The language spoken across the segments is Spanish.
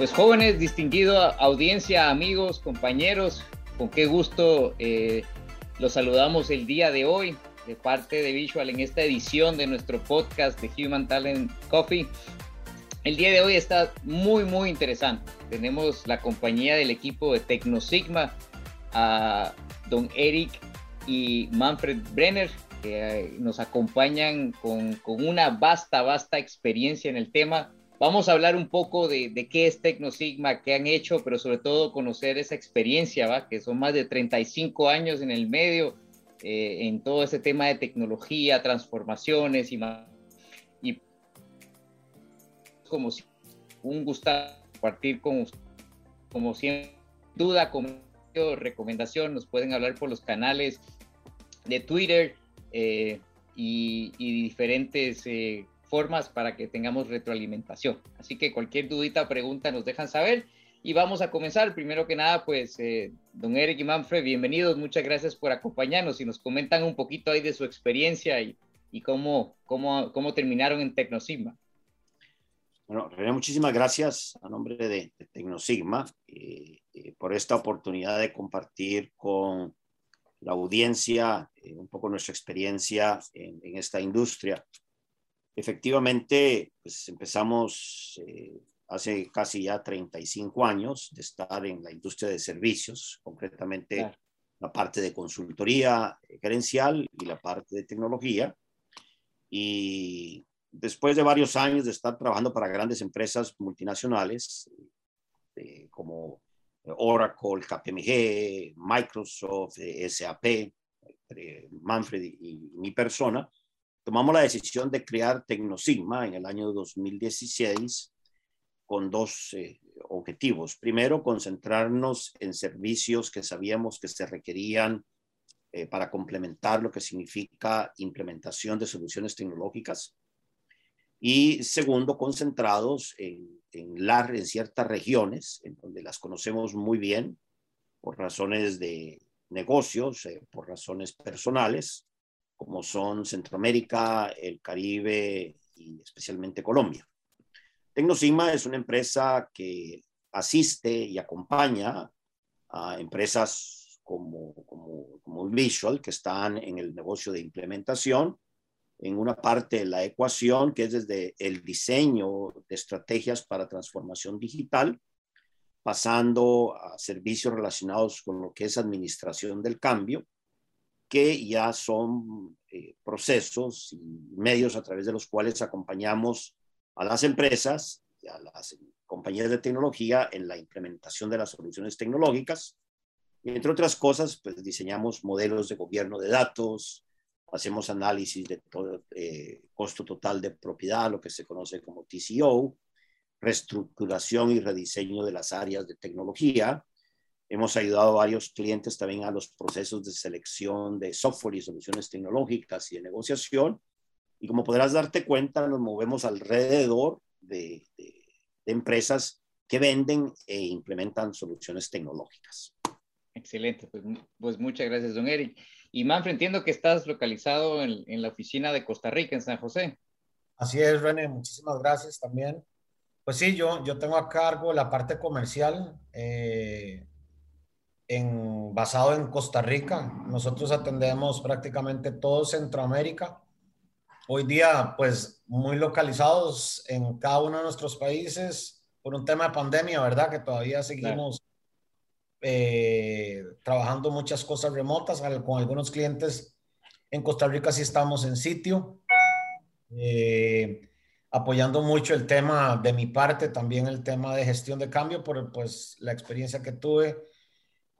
Pues jóvenes, distinguido audiencia, amigos, compañeros, con qué gusto eh, los saludamos el día de hoy de parte de Visual en esta edición de nuestro podcast de Human Talent Coffee. El día de hoy está muy, muy interesante. Tenemos la compañía del equipo de Tecnosigma, a don Eric y Manfred Brenner, que eh, nos acompañan con, con una vasta, vasta experiencia en el tema Vamos a hablar un poco de, qué es Tecnosigma, qué han hecho, pero sobre todo conocer esa experiencia, ¿va? que son más de 35 años en el medio, eh, en todo ese tema de tecnología, transformaciones y más. Y como si un gusto compartir con como siempre, duda, comentario, recomendación, nos pueden hablar por los canales de Twitter eh, y, diferentes eh, formas para que tengamos retroalimentación. Así que cualquier dudita, pregunta, nos dejan saber. Y vamos a comenzar. Primero que nada, pues, eh, don Eric y Manfred, bienvenidos. Muchas gracias por acompañarnos y nos comentan un poquito ahí de su experiencia y, y cómo, cómo, cómo terminaron en Tecnosigma. Bueno, René, muchísimas gracias a nombre de, Tecnosigma eh, eh, por esta oportunidad de compartir con la audiencia un poco nuestra experiencia en, en esta industria. Efectivamente, pues empezamos eh, hace casi ya 35 años de estar en la industria de servicios, concretamente la parte de consultoría gerencial y la parte de tecnología. Y después de varios años de estar trabajando para grandes empresas multinacionales eh, como Oracle, KPMG, Microsoft, eh, SAP, Manfred y mi persona, tomamos la decisión de crear Tecnosigma en el año 2016 con dos eh, objetivos. Primero, concentrarnos en servicios que sabíamos que se requerían eh, para complementar lo que significa implementación de soluciones tecnológicas. Y segundo, concentrados en, en, en ciertas regiones, en donde las conocemos muy bien por razones de negocios, eh, por razones personales, como son Centroamérica, el Caribe y especialmente Colombia. Tecnosigma es una empresa que asiste y acompaña a empresas como, como, como Visual, que están en el negocio de implementación, en una parte de la ecuación, que es desde el diseño de estrategias para transformación digital, pasando a servicios relacionados con lo que es administración del cambio, que ya son eh, procesos y medios a través de los cuales acompañamos a las empresas y a las compañías de tecnología en la implementación de las soluciones tecnológicas. Y entre otras cosas, pues diseñamos modelos de gobierno de datos, hacemos análisis de todo, eh, costo total de propiedad, lo que se conoce como TCO, reestructuración y rediseño de las áreas de tecnología, Hemos ayudado a varios clientes también a los procesos de selección de software y soluciones tecnológicas y de negociación. Y como podrás darte cuenta, nos movemos alrededor de, empresas que venden e implementan soluciones tecnológicas. Excelente, pues, pues, muchas gracias, don Eric. Y Manfred, entiendo que estás localizado en, en, la oficina de Costa Rica, en San José. Así es, René, muchísimas gracias también. Pues sí, yo, yo tengo a cargo la parte comercial. Eh, basado en Costa Rica. Nosotros atendemos prácticamente todo Centroamérica. Hoy día, pues, muy localizados en cada uno de nuestros países por un tema de pandemia, ¿verdad? Que todavía seguimos eh, trabajando muchas cosas remotas. Con algunos clientes en Costa Rica sí estamos en sitio. Eh, apoyando mucho el tema de mi parte, también el tema de gestión de cambio, por pues la experiencia que tuve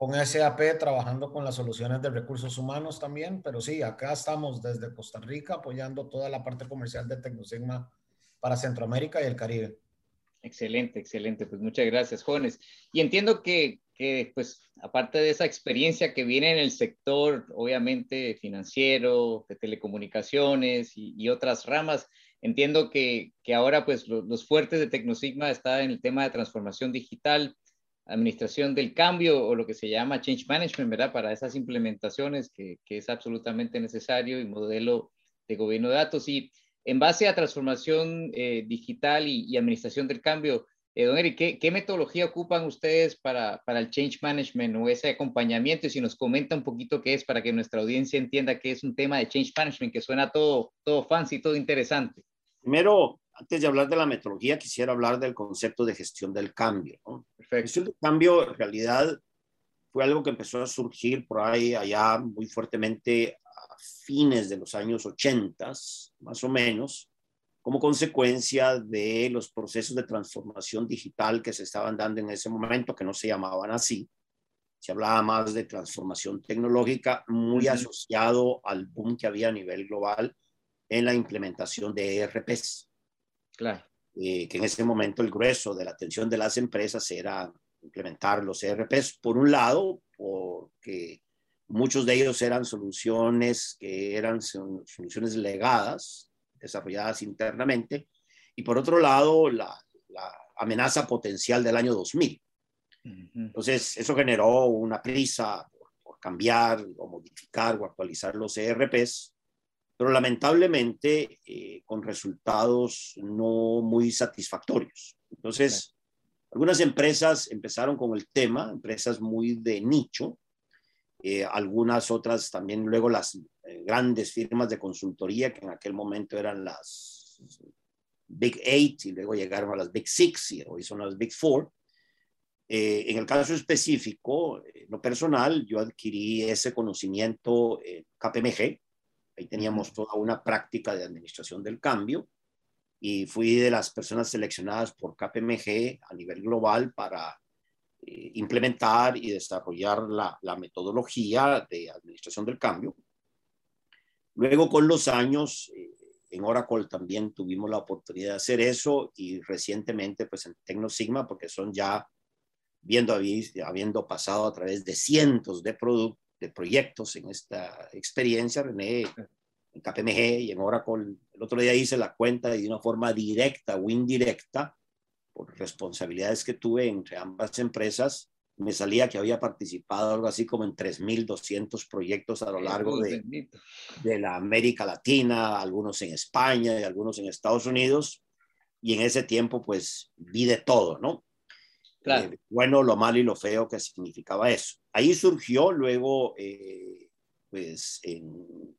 con SAP trabajando con las soluciones de recursos humanos también, pero sí, acá estamos desde Costa Rica apoyando toda la parte comercial de Tecnosigma para Centroamérica y el Caribe. Excelente, excelente. Pues muchas gracias, jóvenes. Y entiendo que, que, pues, aparte de esa experiencia que viene en el sector, obviamente, financiero, de telecomunicaciones y, otras ramas, entiendo que, que ahora, pues, los fuertes de Tecnosigma está en el tema de transformación digital, administración del cambio o lo que se llama change management, ¿verdad? Para esas implementaciones que, que es absolutamente necesario y modelo de gobierno de datos. Y en base a transformación eh, digital y, administración del cambio, Eh, don Eric, ¿qué, metodología ocupan ustedes para, para, el change management o ese acompañamiento? Y si nos comenta un poquito qué es para que nuestra audiencia entienda que es un tema de change management que suena todo, todo fancy, todo interesante. Primero, antes de hablar de la metodología, quisiera hablar del concepto de gestión del cambio. Perfecto. La gestión del cambio, en realidad, fue algo que empezó a surgir por ahí allá muy fuertemente a fines de los años 80, más o menos, como consecuencia de los procesos de transformación digital que se estaban dando en ese momento, que no se llamaban así. Se hablaba más de transformación tecnológica, muy asociado al boom que había a nivel global en la implementación de ERPs. Claro. Eh, que en ese momento el grueso de la atención de las empresas era implementar los ERPs, por un lado, porque muchos de ellos eran soluciones que eran soluciones legadas, desarrolladas internamente, y por otro lado, la, amenaza potencial del año 2000. Entonces, eso generó una prisa por, cambiar o modificar o actualizar los ERPs, pero lamentablemente eh, con resultados no muy satisfactorios. Entonces, algunas empresas empezaron con el tema, empresas muy de nicho, eh, algunas otras también luego las eh, grandes firmas de consultoría que en aquel momento eran las Big Eight y luego llegaron a las Big Six y hoy son las Big Four. Eh, en el caso específico, lo personal, yo adquirí ese conocimiento en KPMG. Ahí teníamos toda una práctica de administración del cambio y fui de las personas seleccionadas por KPMG a nivel global para eh, implementar y desarrollar la, la, metodología de administración del cambio. Luego, con los años, eh, en Oracle también tuvimos la oportunidad de hacer eso y recientemente, pues en TecnoSigma, porque son ya, viendo, habiendo pasado a través de cientos de, de proyectos en esta experiencia, René, en KPMG y en Oracle, el otro día hice la cuenta y de una forma directa o indirecta, por responsabilidades que tuve entre ambas empresas, me salía que había participado algo así como en 3.200 proyectos a lo largo de, de, la América Latina, algunos en España y algunos en Estados Unidos. Y en ese tiempo, pues, vi de todo, ¿no? Claro. Eh, bueno, lo malo y lo feo que significaba eso. Ahí surgió luego, eh, pues, en,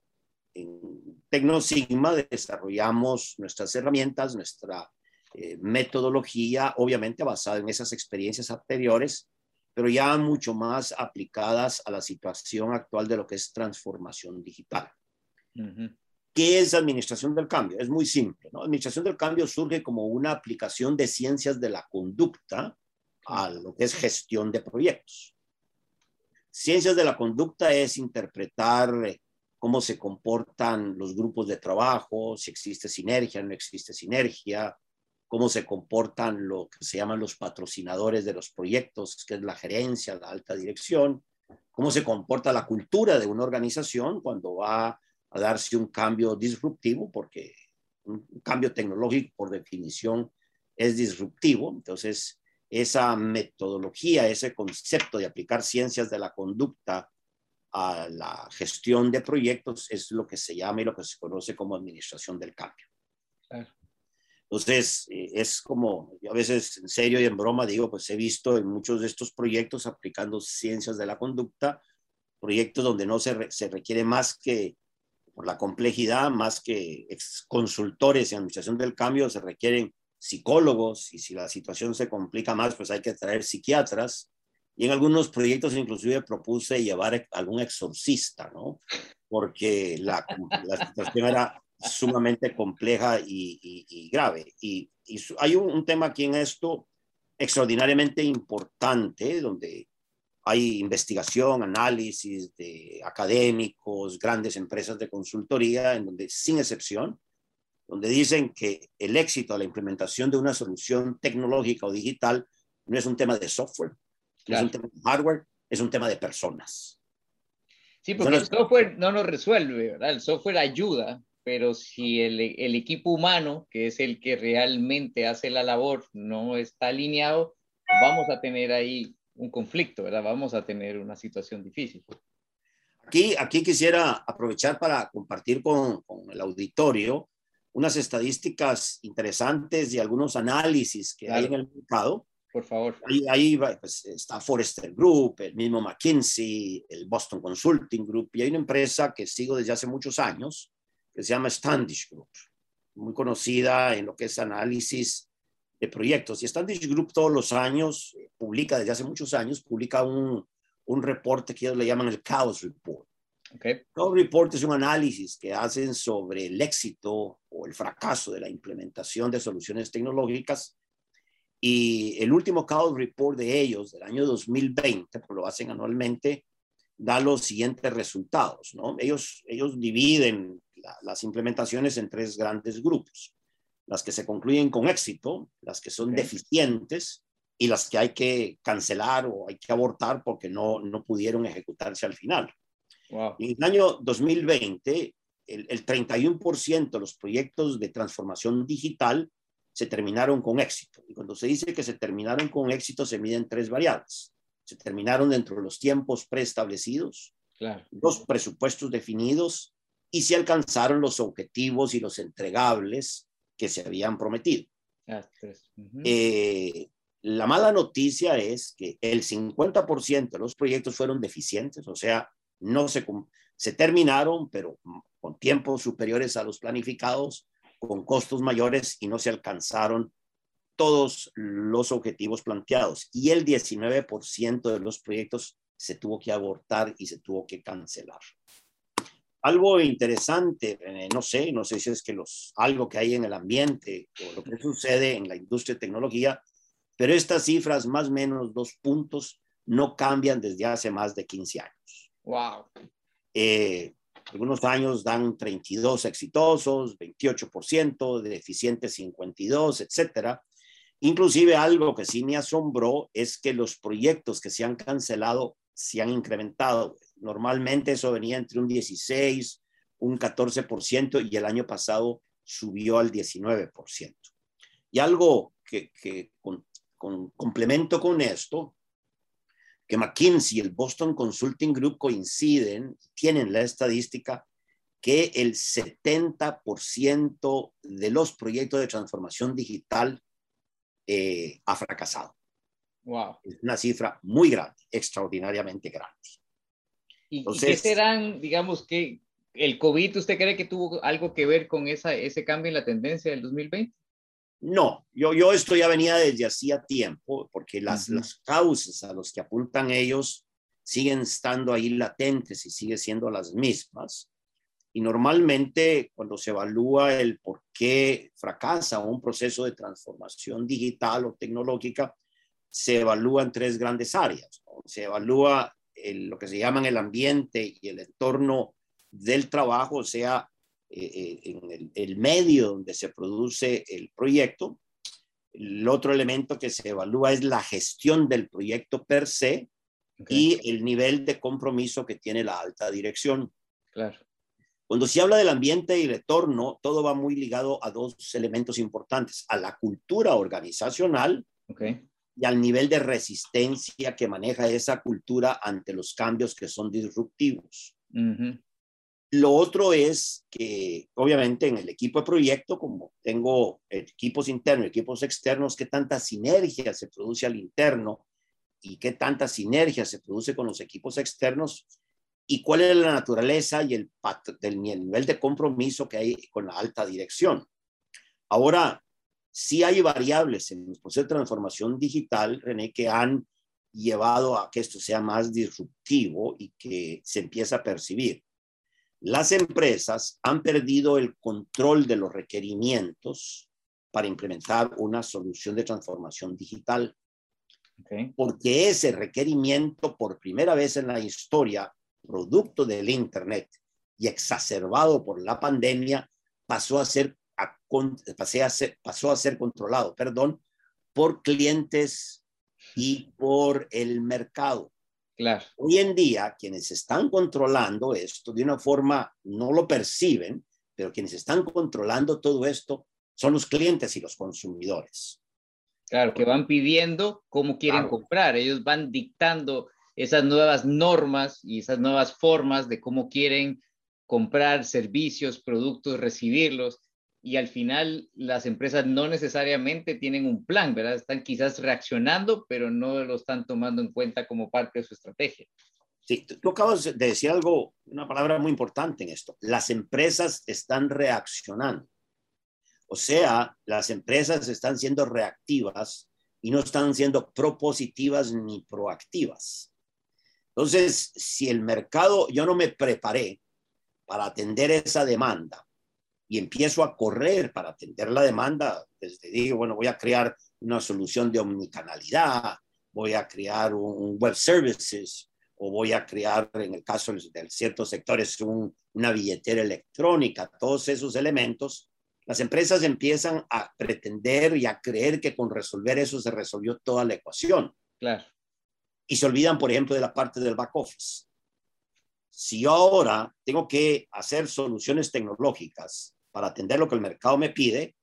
en Tecnosigma desarrollamos nuestras herramientas, nuestra eh, metodología, obviamente basada en esas experiencias anteriores, pero ya mucho más aplicadas a la situación actual de lo que es transformación digital. ¿Qué es administración del cambio? Es muy simple. ¿no? Administración del cambio surge como una aplicación de ciencias de la conducta a lo que es gestión de proyectos. Ciencias de la conducta es interpretar eh, cómo se comportan los grupos de trabajo, si existe sinergia, no existe sinergia, cómo se comportan lo que se llaman los patrocinadores de los proyectos, que es la gerencia, la alta dirección, cómo se comporta la cultura de una organización cuando va a darse un cambio disruptivo, porque un cambio tecnológico por definición es disruptivo. Entonces, esa metodología, ese concepto de aplicar ciencias de la conducta a la gestión de proyectos es lo que se llama y lo que se conoce como administración del cambio. Claro. Entonces, eh, es como, yo a veces en serio y en broma digo, pues he visto en muchos de estos proyectos aplicando ciencias de la conducta, proyectos donde no se, se requiere más que, por la complejidad, más que consultores en administración del cambio, se requieren psicólogos y si la situación se complica más, pues hay que traer psiquiatras. Y en algunos proyectos inclusive propuse llevar algún exorcista, ¿no? Porque la, la situación era sumamente compleja y, grave. Y, hay un, tema aquí en esto extraordinariamente importante, donde hay investigación, análisis de académicos, grandes empresas de consultoría, en donde, sin excepción, donde dicen que el éxito de la implementación de una solución tecnológica o digital no es un tema de software, no es un tema de hardware, es un tema de personas. Sí, porque el software no nos resuelve, ¿verdad? El software ayuda, pero si el, el, equipo humano, que es el que realmente hace la labor, no está alineado, vamos a tener ahí un conflicto, ¿verdad? Vamos a tener una situación difícil. Aquí, aquí quisiera aprovechar para compartir con, con el auditorio unas estadísticas interesantes y algunos análisis que hay en el mercado. Por favor. Ahí, ahí pues, está Forrester Group, el mismo McKinsey, el Boston Consulting Group, y hay una empresa que sigo desde hace muchos años que se llama Standish Group, muy conocida en lo que es análisis de proyectos. Y Standish Group todos los años eh, publica, desde hace muchos años, publica un, un reporte que ellos le llaman el Chaos Report. Okay. Chaos Report es un análisis que hacen sobre el éxito o el fracaso de la implementación de soluciones tecnológicas. Y el último Chaos Report de ellos, del año 2020, porque lo hacen anualmente, da los siguientes resultados. ¿no? Ellos, ellos dividen las implementaciones en tres grandes grupos las que se concluyen con éxito, las que son deficientes y las que hay que cancelar o hay que abortar porque no, no pudieron ejecutarse al final. Wow. En el año 2020, el, el 31% de los proyectos de transformación digital se terminaron con éxito. Y cuando se dice que se terminaron con éxito, se miden tres variables. Se terminaron dentro de los tiempos preestablecidos, claro. los presupuestos definidos y se alcanzaron los objetivos y los entregables que se habían prometido. Ah, uh -huh. eh, la mala noticia es que el 50% de los proyectos fueron deficientes, o sea, no se, se terminaron, pero con tiempos superiores a los planificados, con costos mayores y no se alcanzaron todos los objetivos planteados. Y el 19% de los proyectos se tuvo que abortar y se tuvo que cancelar algo interesante, eh, no sé, no sé si es que los, algo que hay en el ambiente o lo que sucede en la industria de tecnología, pero estas cifras, más o menos dos puntos, no cambian desde hace más de 15 años. Wow. Eh, algunos años dan 32 exitosos, 28%, deficientes 52, etcétera. Inclusive algo que sí me asombró es que los proyectos que se han cancelado se han incrementado. Normalmente eso venía entre un 16, un 14% y el año pasado subió al 19%. Y algo que, complemento con esto, que McKinsey y el Boston Consulting Group coinciden, tienen la estadística que el 70% de los proyectos de transformación digital eh, ha fracasado. Wow. Es una cifra muy grande, extraordinariamente grande. ¿Y, Entonces, ¿y qué serán, digamos, que el COVID, usted cree que tuvo algo que ver con esa, ese cambio en la tendencia del 2020? No, yo, yo esto ya venía desde hacía tiempo, porque las, uh -huh. las causas a los que apuntan ellos siguen estando ahí latentes y siguen siendo las mismas. Y normalmente cuando se evalúa el por qué fracasa un proceso de transformación digital o tecnológica, se evalúa en tres grandes áreas. ¿no? Se evalúa el, lo que se llaman el ambiente y el entorno del trabajo, o sea, eh, en el, el, medio donde se produce el proyecto. El otro elemento que se evalúa es la gestión del proyecto per se okay. y el nivel de compromiso que tiene la alta dirección. Claro. Cuando se habla del ambiente y el entorno, todo va muy ligado a dos elementos importantes, a la cultura organizacional okay y al nivel de resistencia que maneja esa cultura ante los cambios que son disruptivos. Uh -huh. Lo otro es que, obviamente, en el equipo de proyecto, como tengo equipos internos, equipos externos, qué tanta sinergia se produce al interno y qué tanta sinergia se produce con los equipos externos y cuál es la naturaleza y el, nivel de compromiso que hay con la alta dirección. Ahora, sí hay variables en el proceso de transformación digital, René, que han llevado a que esto sea más disruptivo y que se empiece a percibir. Las empresas han perdido el control de los requerimientos para implementar una solución de transformación digital. Okay. Porque ese requerimiento, por primera vez en la historia, producto del Internet y exacerbado por la pandemia, pasó a ser a, pasé a ser, pasó a ser controlado, perdón, por clientes y por el mercado. Claro. Hoy en día, quienes están controlando esto de una forma, no lo perciben, pero quienes están controlando todo esto son los clientes y los consumidores. Claro, que van pidiendo cómo quieren claro. comprar. Ellos van dictando esas nuevas normas y esas nuevas formas de cómo quieren comprar servicios, productos, recibirlos y al final las empresas no necesariamente tienen un plan, ¿verdad? Están quizás reaccionando, pero no lo están tomando en cuenta como parte de su estrategia. Sí, tú acabas de decir algo, una palabra muy importante en esto. Las empresas están reaccionando. O sea, las empresas están siendo reactivas y no están siendo propositivas ni proactivas. Entonces, si el mercado, yo no me preparé para atender esa demanda y empiezo a correr para atender la demanda, desde digo, bueno, voy a crear una solución de omnicanalidad, voy a crear un web services o voy a crear, en el caso de ciertos sectores, una billetera electrónica, todos esos elementos, las empresas empiezan a pretender y a creer que con resolver eso se resolvió toda la ecuación. Claro. Y se olvidan, por ejemplo, de la parte del back office. Si ahora tengo que hacer soluciones tecnológicas para atender lo que el mercado me pide,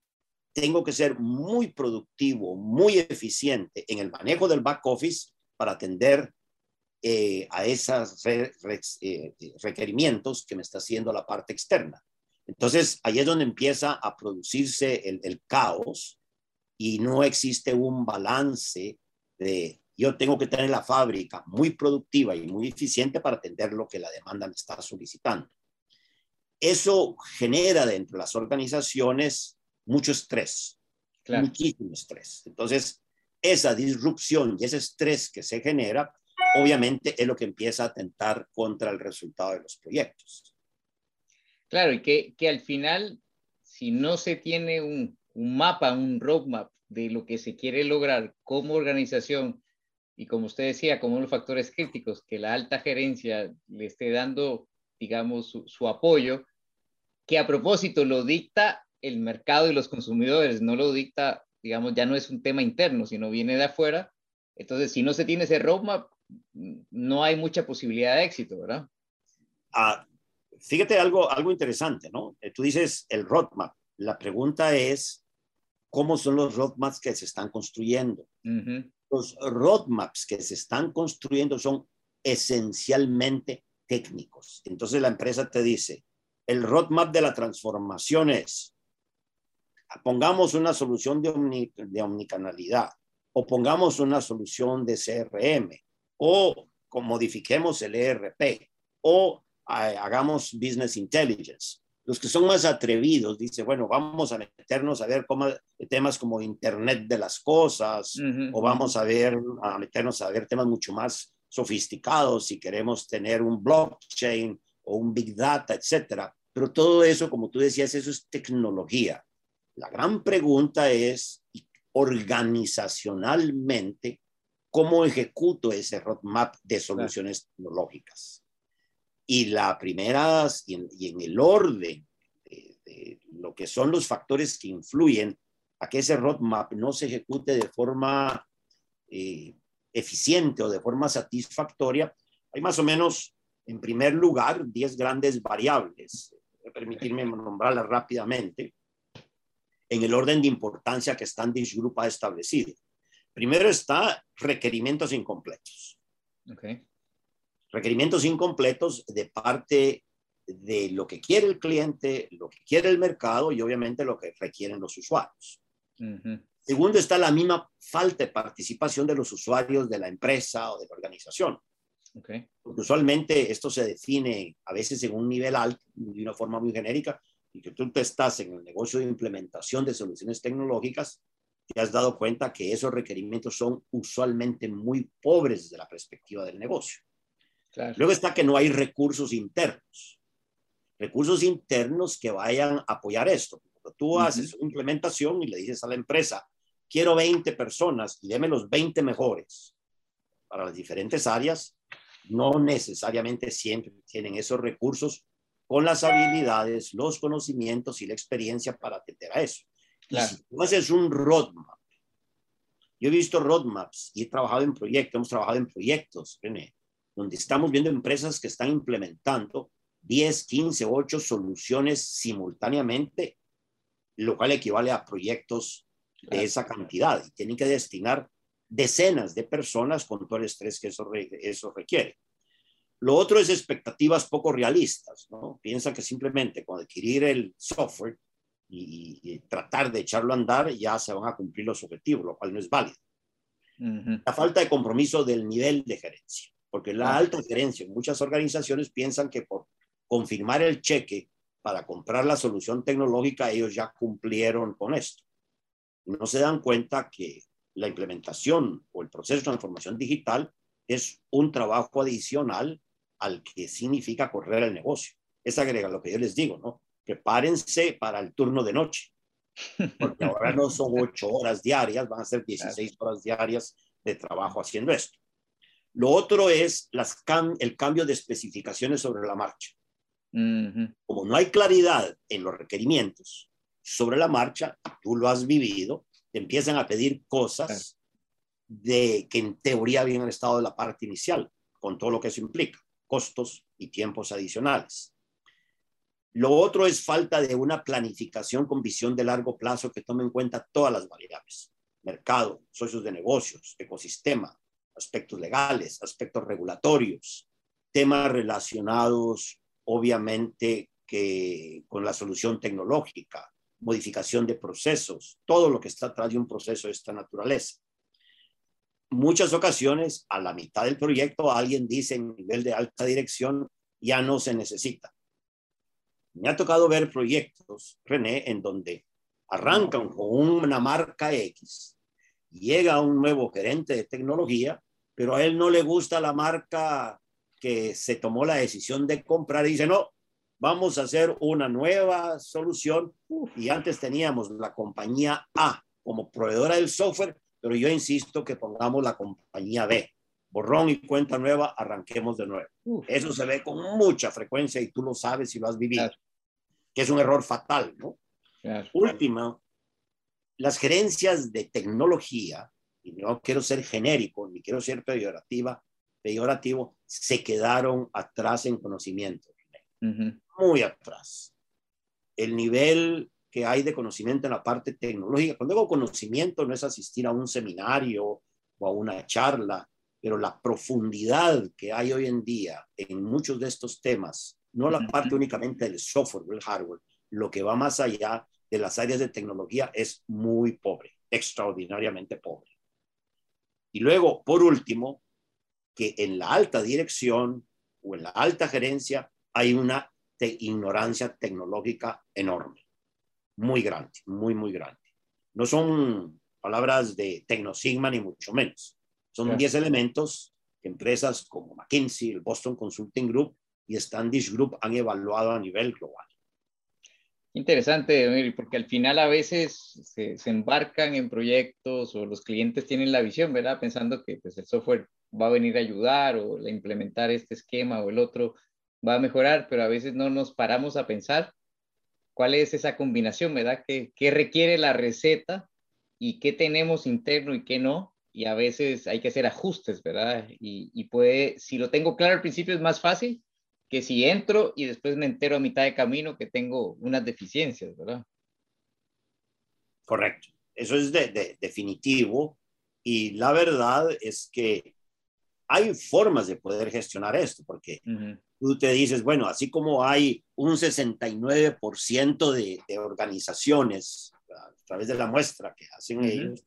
tengo que ser muy productivo, muy eficiente en el manejo del back office para atender eh, a esos eh, requerimientos que me está haciendo la parte externa. Entonces, ahí es donde empieza a producirse el caos y no existe un balance de yo tengo que tener la fábrica muy productiva y muy eficiente para atender lo que la demanda me está solicitando. Eso genera dentro de las organizaciones mucho estrés, muchísimo estrés. Entonces, esa disrupción y ese estrés que se genera, obviamente es lo que empieza a atentar contra el resultado de los proyectos. Claro, y que, que al final, si no se tiene un, un mapa, un roadmap de lo que se quiere lograr como organización, y como usted decía, como los factores críticos, que la alta gerencia le esté dando, digamos, su, apoyo, que a propósito lo dicta el mercado y los consumidores, no lo dicta, digamos, ya no es un tema interno, sino viene de afuera. Entonces, si no se tiene ese roadmap, no hay mucha posibilidad de éxito, ¿verdad? Ah, fíjate algo, algo interesante, ¿no? Eh, tú dices el roadmap. La pregunta es, ¿cómo son los roadmaps que se están construyendo? Los roadmaps que se están construyendo son esencialmente técnicos. Entonces la empresa te dice, el roadmap de la transformación es, pongamos una solución de, omnicanalidad o pongamos una solución de CRM o modifiquemos el ERP o hagamos business intelligence los que son más atrevidos dicen, bueno, vamos a meternos a ver cómo, temas como Internet de las Cosas, o vamos a ver, a meternos a ver temas mucho más sofisticados si queremos tener un blockchain o un big data, etcétera. Pero todo eso, como tú decías, eso es tecnología. La gran pregunta es, organizacionalmente, ¿cómo ejecuto ese roadmap de soluciones tecnológicas? Y la primera, y en, el orden de, lo que son los factores que influyen a que ese roadmap no se ejecute de forma eh, eficiente o de forma satisfactoria, hay más o menos, en primer lugar, 10 grandes variables. Permitirme nombrarlas rápidamente en el orden de importancia que Standish disgrupa establecido. Primero está requerimientos incompletos. Okay requerimientos incompletos de parte de lo que quiere el cliente, lo que quiere el mercado y obviamente lo que requieren los usuarios. Segundo, está la misma falta de participación de los usuarios de la empresa o de la organización. Okay. Porque usualmente esto se define a veces en un nivel alto, de una forma muy genérica, y que tú estás en el negocio de implementación de soluciones tecnológicas, te has dado cuenta que esos requerimientos son usualmente muy pobres desde la perspectiva del negocio. Luego está que no hay recursos internos. Recursos internos que vayan a apoyar esto. Cuando tú haces una implementación y le dices a la empresa, quiero 20 personas y déme los 20 mejores para las diferentes áreas, no necesariamente siempre tienen esos recursos con las habilidades, los conocimientos y la experiencia para atender a eso. Claro. si tú haces un roadmap, yo he visto roadmaps y he trabajado en proyectos, hemos trabajado en proyectos, René, donde estamos viendo empresas que están implementando 10, 15, 8 soluciones simultáneamente, lo cual equivale a proyectos de esa cantidad y tienen que destinar decenas de personas con todo el estrés que eso, eso requiere. Lo otro es expectativas poco realistas, ¿no? Piensa que simplemente con adquirir el software y, tratar de echarlo a andar, ya se van a cumplir los objetivos, lo cual no es válido. La falta de compromiso del nivel de gerencia, porque la alta gerencia en muchas organizaciones piensan que por confirmar el cheque para comprar la solución tecnológica, ellos ya cumplieron con esto. No se dan cuenta que la implementación o el proceso de transformación digital es un trabajo adicional al que significa correr el negocio. Es agrega lo que yo les digo, ¿no? Prepárense para el turno de noche, porque ahora no son ocho horas diarias, van a ser 16 horas diarias de trabajo haciendo esto. Lo otro es las el cambio de especificaciones sobre la marcha. Como no hay claridad en los requerimientos sobre la marcha, tú lo has vivido, te empiezan a pedir cosas de que en teoría habían estado de la parte inicial, con todo lo que eso implica, costos y tiempos adicionales. Lo otro es falta de una planificación con visión de largo plazo que tome en cuenta todas las variables, mercado, socios de negocios, ecosistema, aspectos legales, aspectos regulatorios, temas relacionados obviamente que con la solución tecnológica, modificación de procesos, todo lo que está atrás de un proceso de esta naturaleza. Muchas ocasiones, a la mitad del proyecto, alguien dice en nivel de alta dirección, ya no se necesita. Me ha tocado ver proyectos, René, en donde arrancan con una marca X, llega un nuevo gerente de tecnología, pero a él no le gusta la marca que se tomó la decisión de comprar y dice, no, vamos a hacer una nueva solución. Y antes teníamos la compañía A como proveedora del software, pero yo insisto que pongamos la compañía B. Borrón y cuenta nueva, arranquemos de nuevo. Eso se ve con mucha frecuencia y tú lo sabes y lo has vivido, que es un error fatal, ¿no? Última, las gerencias de tecnología, y no quiero ser genérico, ni quiero ser peyorativa, peyorativo, se quedaron atrás en conocimiento, muy atrás. El nivel que hay de conocimiento en la parte tecnológica, cuando digo conocimiento no es asistir a un seminario o a una charla, pero la profundidad que hay hoy en día en muchos de estos temas, no la parte únicamente del software o el hardware, lo que va más allá de las áreas de tecnología es muy pobre, extraordinariamente pobre. Y luego, por último, que en la alta dirección o en la alta gerencia hay una ignorancia tecnológica enorme, muy grande, muy, muy grande. No son palabras de tecnosigma ni mucho menos. Son 10 elementos que empresas como McKinsey, el Boston Consulting Group y Standish Group han evaluado a nivel global. Interesante, porque al final a veces se, embarcan en proyectos o los clientes tienen la visión, ¿verdad? Pensando que pues, el software va a venir a ayudar o a implementar este esquema o el otro va a mejorar, pero a veces no nos paramos a pensar cuál es esa combinación, ¿verdad? ¿Qué, qué requiere la receta y qué tenemos interno y qué no? Y a veces hay que hacer ajustes, ¿verdad? Y, y puede, si lo tengo claro al principio es más fácil que si entro y después me entero a mitad de camino que tengo unas deficiencias, ¿verdad? Correcto. Eso es de, de, definitivo. Y la verdad es que hay formas de poder gestionar esto, porque tú te dices, bueno, así como hay un 69% de, de, organizaciones a través de la muestra que hacen ellos,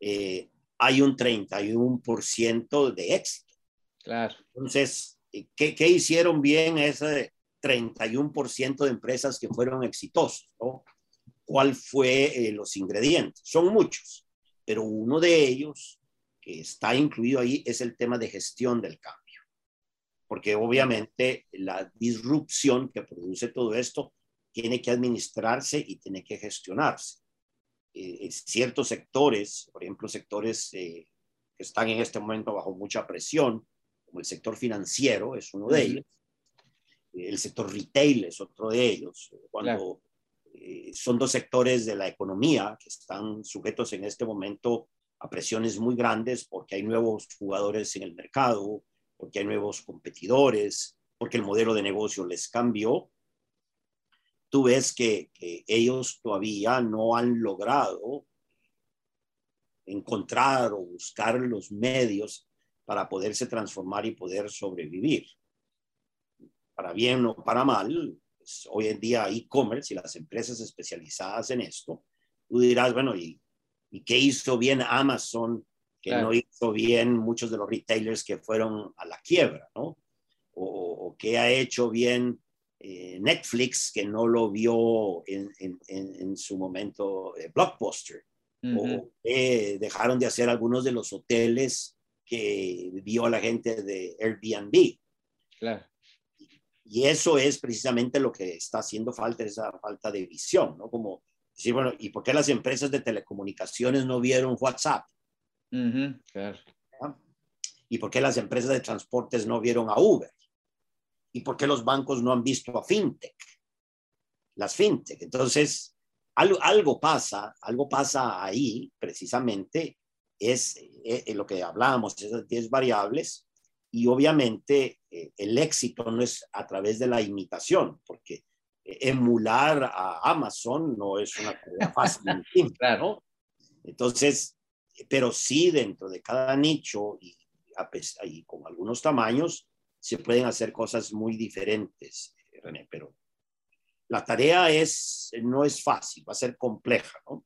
eh, hay un 31% de éxito. Claro. Entonces, ¿qué, qué hicieron bien ese 31% de empresas que fueron exitosos? ¿no? ¿Cuál fue eh, los ingredientes? Son muchos, pero uno de ellos que está incluido ahí es el tema de gestión del cambio, porque obviamente la disrupción que produce todo esto tiene que administrarse y tiene que gestionarse. Eh, ciertos sectores, por ejemplo, sectores eh, que están en este momento bajo mucha presión, como el sector financiero es uno de ellos, el sector retail es otro de ellos, cuando eh, son dos sectores de la economía que están sujetos en este momento a presiones muy grandes porque hay nuevos jugadores en el mercado, porque hay nuevos competidores, porque el modelo de negocio les cambió, tú ves que, que ellos todavía no han logrado encontrar o buscar los medios para poderse transformar y poder sobrevivir. Para bien o para mal, pues, hoy en día e-commerce y las empresas especializadas en esto, tú dirás, bueno, ¿y, y qué hizo bien Amazon? Que no hizo bien muchos de los retailers que fueron a la quiebra, ¿no? O, qué ha hecho bien eh, Netflix, que no lo vio en, en, en su momento eh, Blockbuster. O dejaron de hacer algunos de los hoteles que vio la gente de Airbnb. Claro. Y eso es precisamente lo que está haciendo falta, esa falta de visión, ¿no? Como decir, bueno, ¿y por qué las empresas de telecomunicaciones no vieron WhatsApp? claro. ¿Y por qué las empresas de transportes no vieron a Uber? ¿Y por qué los bancos no han visto a FinTech? Las FinTech. Entonces, algo, algo pasa, algo pasa ahí precisamente, es eh, eh, lo que hablábamos, esas 10 variables, y obviamente eh, el éxito no es a través de la imitación, porque emular a Amazon no es una cosa fácil. claro. Entonces, pero sí dentro de cada nicho y, y, con algunos tamaños se pueden hacer cosas muy diferentes, René, pero la tarea es, no es fácil, va a ser compleja, ¿no?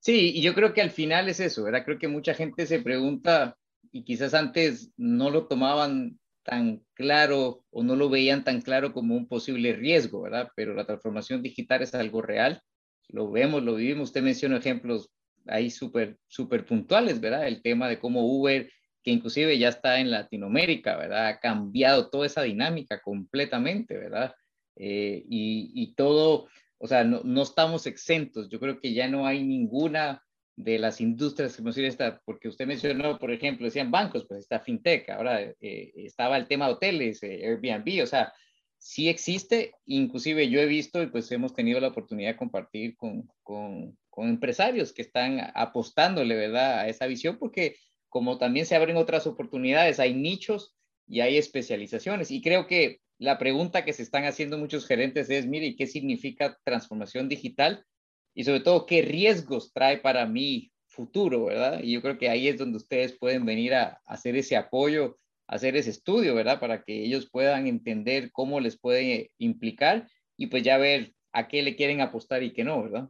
Sí, y yo creo que al final es eso, ¿verdad? Creo que mucha gente se pregunta, y quizás antes no lo tomaban tan claro o no lo veían tan claro como un posible riesgo, ¿verdad? Pero la transformación digital es algo real, lo vemos, lo vivimos. Usted mencionó ejemplos ahí súper, súper puntuales, ¿verdad? El tema de cómo Uber, que inclusive ya está en Latinoamérica, ¿verdad? Ha cambiado toda esa dinámica completamente, ¿verdad? Eh, y, todo, o sea, no, no estamos exentos. Yo creo que ya no hay ninguna de las industrias que esta, porque usted mencionó, por ejemplo, decían bancos, pues está FinTech, ahora eh, estaba el tema de hoteles, eh, Airbnb, o sea, sí existe, inclusive yo he visto y pues hemos tenido la oportunidad de compartir con, con, con empresarios que están apostándole, ¿verdad?, a esa visión, porque como también se abren otras oportunidades, hay nichos y hay especializaciones. Y creo que la pregunta que se están haciendo muchos gerentes es, mire, ¿qué significa transformación digital? y sobre todo qué riesgos trae para mi futuro, ¿verdad? Y yo creo que ahí es donde ustedes pueden venir a, hacer ese apoyo, hacer ese estudio, ¿verdad? Para que ellos puedan entender cómo les puede implicar y pues ya ver a qué le quieren apostar y qué no, ¿verdad?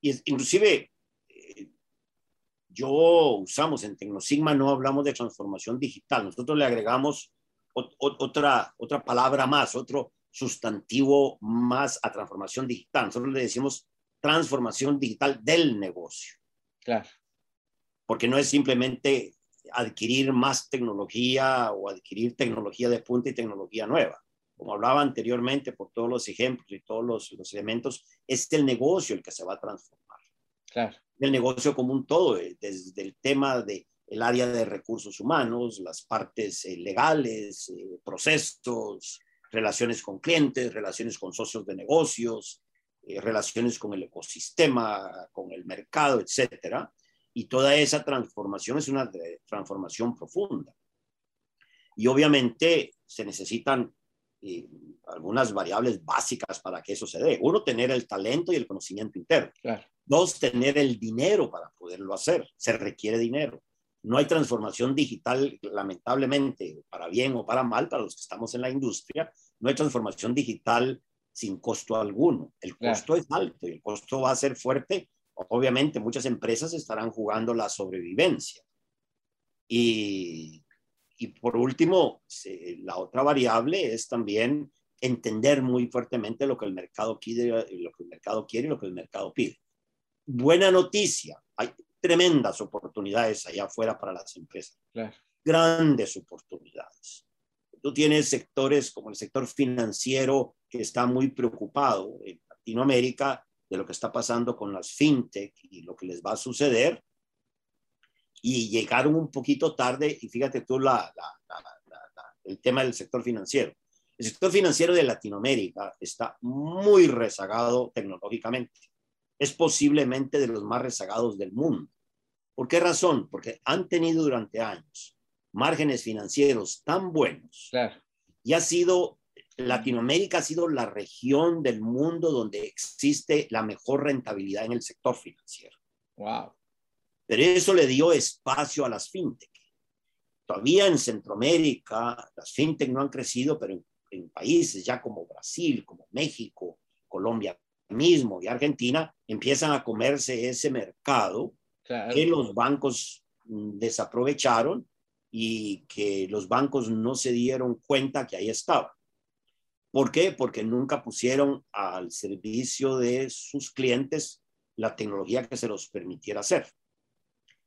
Y inclusive eh, yo usamos en Tecnosigma, no hablamos de transformación digital, nosotros le agregamos otra, otra palabra más, otro sustantivo más a transformación digital. Nosotros le decimos transformación digital del negocio. Claro. Porque no es simplemente adquirir más tecnología o adquirir tecnología de punta y tecnología nueva. Como hablaba anteriormente por todos los ejemplos y todos los, los elementos, es el negocio el que se va a transformar. Claro. El negocio como un todo, desde el tema de el área de recursos humanos, las partes eh, legales, eh, procesos, relaciones con clientes, relaciones con socios de negocios, eh, relaciones con el ecosistema, con el mercado, etcétera. Y toda esa transformación es una transformación profunda. Y obviamente se necesitan eh, algunas variables básicas para que eso se dé. Uno, tener el talento y el conocimiento interno. Dos, tener el dinero para poderlo hacer. Se requiere dinero. No hay transformación digital, lamentablemente, para bien o para mal, para los que estamos en la industria, no hay transformación digital sin costo alguno. El costo es alto y el costo va a ser fuerte. Obviamente muchas empresas estarán jugando la sobrevivencia. Y, y por último, la otra variable es también entender muy fuertemente lo que el mercado quiere, lo que el mercado quiere y lo que el mercado pide. Buena noticia, hay tremendas oportunidades allá afuera para las empresas. Grandes oportunidades. Tú tienes sectores como el sector financiero que está muy preocupado en Latinoamérica de lo que está pasando con las fintech y lo que les va a suceder. Y llegaron un poquito tarde y fíjate tú la, el tema del sector financiero. El sector financiero de Latinoamérica está muy rezagado tecnológicamente. Es posiblemente de los más rezagados del mundo. ¿Por qué razón? Porque han tenido durante años márgenes financieros tan buenos y ha sido, Latinoamérica ha sido la región del mundo donde existe la mejor rentabilidad en el sector financiero. Wow. Pero eso le dio espacio a las fintech. Todavía en Centroamérica las fintech no han crecido, pero en, países ya como Brasil, Brasil, como México, Colombia mismo y Argentina, empiezan a comerse ese mercado que los bancos mm, desaprovecharon y que los bancos no se dieron cuenta que ahí estaba. ¿Por qué? Porque nunca pusieron al servicio de sus clientes la tecnología que se los permitiera hacer.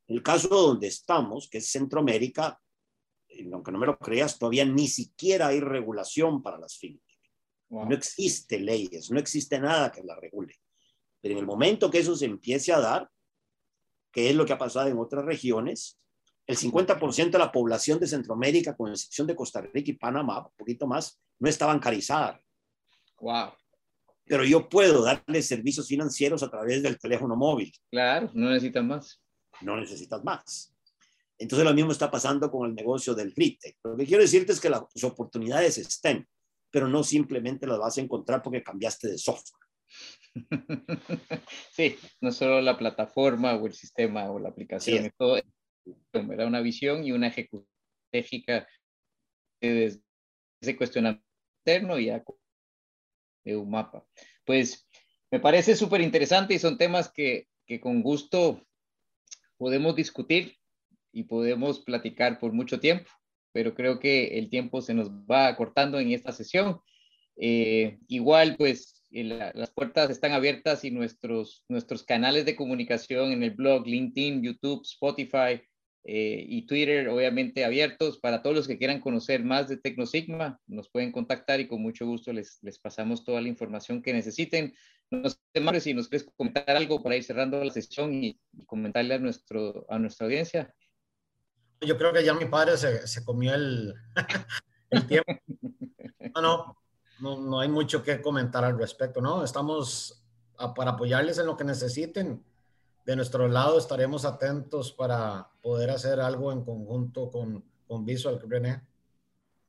El caso donde estamos, que es Centroamérica, aunque no me lo creas, todavía ni siquiera hay regulación para las fintech. No existe leyes, no existe nada que la regule. Pero en el momento que eso se empiece a dar, que es lo que ha pasado en otras regiones, el 50% de la población de Centroamérica, con excepción de Costa Rica y Panamá, un poquito más, no está bancarizada. Wow. Pero yo puedo darle servicios financieros a través del teléfono móvil. Claro, no necesitas más. No necesitas más. Entonces lo mismo está pasando con el negocio del retail. Lo que quiero decirte es que las oportunidades estén, pero no simplemente las vas a encontrar porque cambiaste de software. Sí, no solo la plataforma o el sistema o la aplicación, sí. todo era una visión y una ejecución estratégica desde ese cuestionamiento interno y de un mapa. Pues me parece súper interesante y son temas que, que con gusto podemos discutir y podemos platicar por mucho tiempo, pero creo que el tiempo se nos va cortando en esta sesión. Eh, igual, pues las puertas están abiertas y nuestros, canales de comunicación en el blog, LinkedIn, YouTube, Spotify eh, y Twitter, obviamente abiertos para todos los que quieran conocer más de Tecnosigma, nos pueden contactar y con mucho gusto les, les pasamos toda la información que necesiten. No sé, Mario, si nos quieres comentar algo para ir cerrando la sesión y, y comentarle a, nuestro, a nuestra audiencia. Yo creo que ya mi padre se, se comió el, el tiempo. No, no, no, no, hay mucho que comentar al respecto, ¿no? Estamos a, para apoyarles en lo que necesiten. De nuestro lado estaremos atentos para poder hacer algo en conjunto con, con Visual René.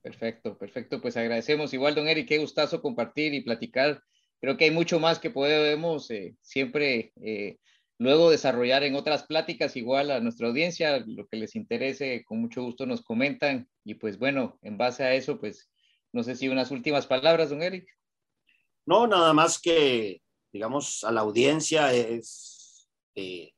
Perfecto, perfecto. Pues agradecemos igual, don Eric, qué gustazo compartir y platicar. Creo que hay mucho más que podemos eh, siempre eh, luego desarrollar en otras pláticas igual a nuestra audiencia, lo que les interese, con mucho gusto nos comentan y pues bueno, en base a eso, pues no sé si unas últimas palabras, don Eric. No, nada más que, digamos, a la audiencia es, eh,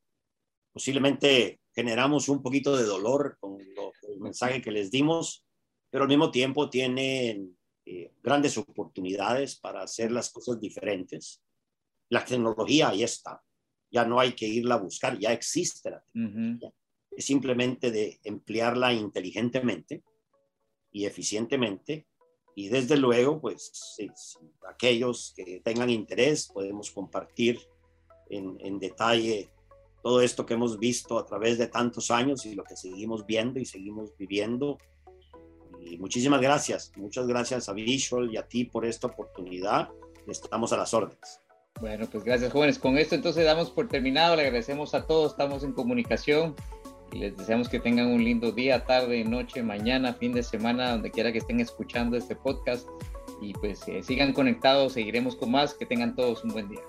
posiblemente generamos un poquito de dolor con lo, el mensaje que les dimos, pero al mismo tiempo tienen eh, grandes oportunidades para hacer las cosas diferentes. La tecnología ahí está ya no hay que irla a buscar, ya existe la tecnología. Es simplemente de emplearla inteligentemente y eficientemente. Y desde luego, pues aquellos que tengan interés, podemos compartir en, en detalle todo esto que hemos visto a través de tantos años y lo que seguimos viendo y seguimos viviendo. Y muchísimas gracias, muchas gracias a Visual y a ti por esta oportunidad. Estamos a las órdenes. Bueno, pues gracias jóvenes. Con esto entonces damos por terminado. Le agradecemos a todos. Estamos en comunicación y les deseamos que tengan un lindo día, tarde, noche, mañana, fin de semana, donde quiera que estén escuchando este podcast. Y pues eh, sigan conectados, seguiremos con más. Que tengan todos un buen día.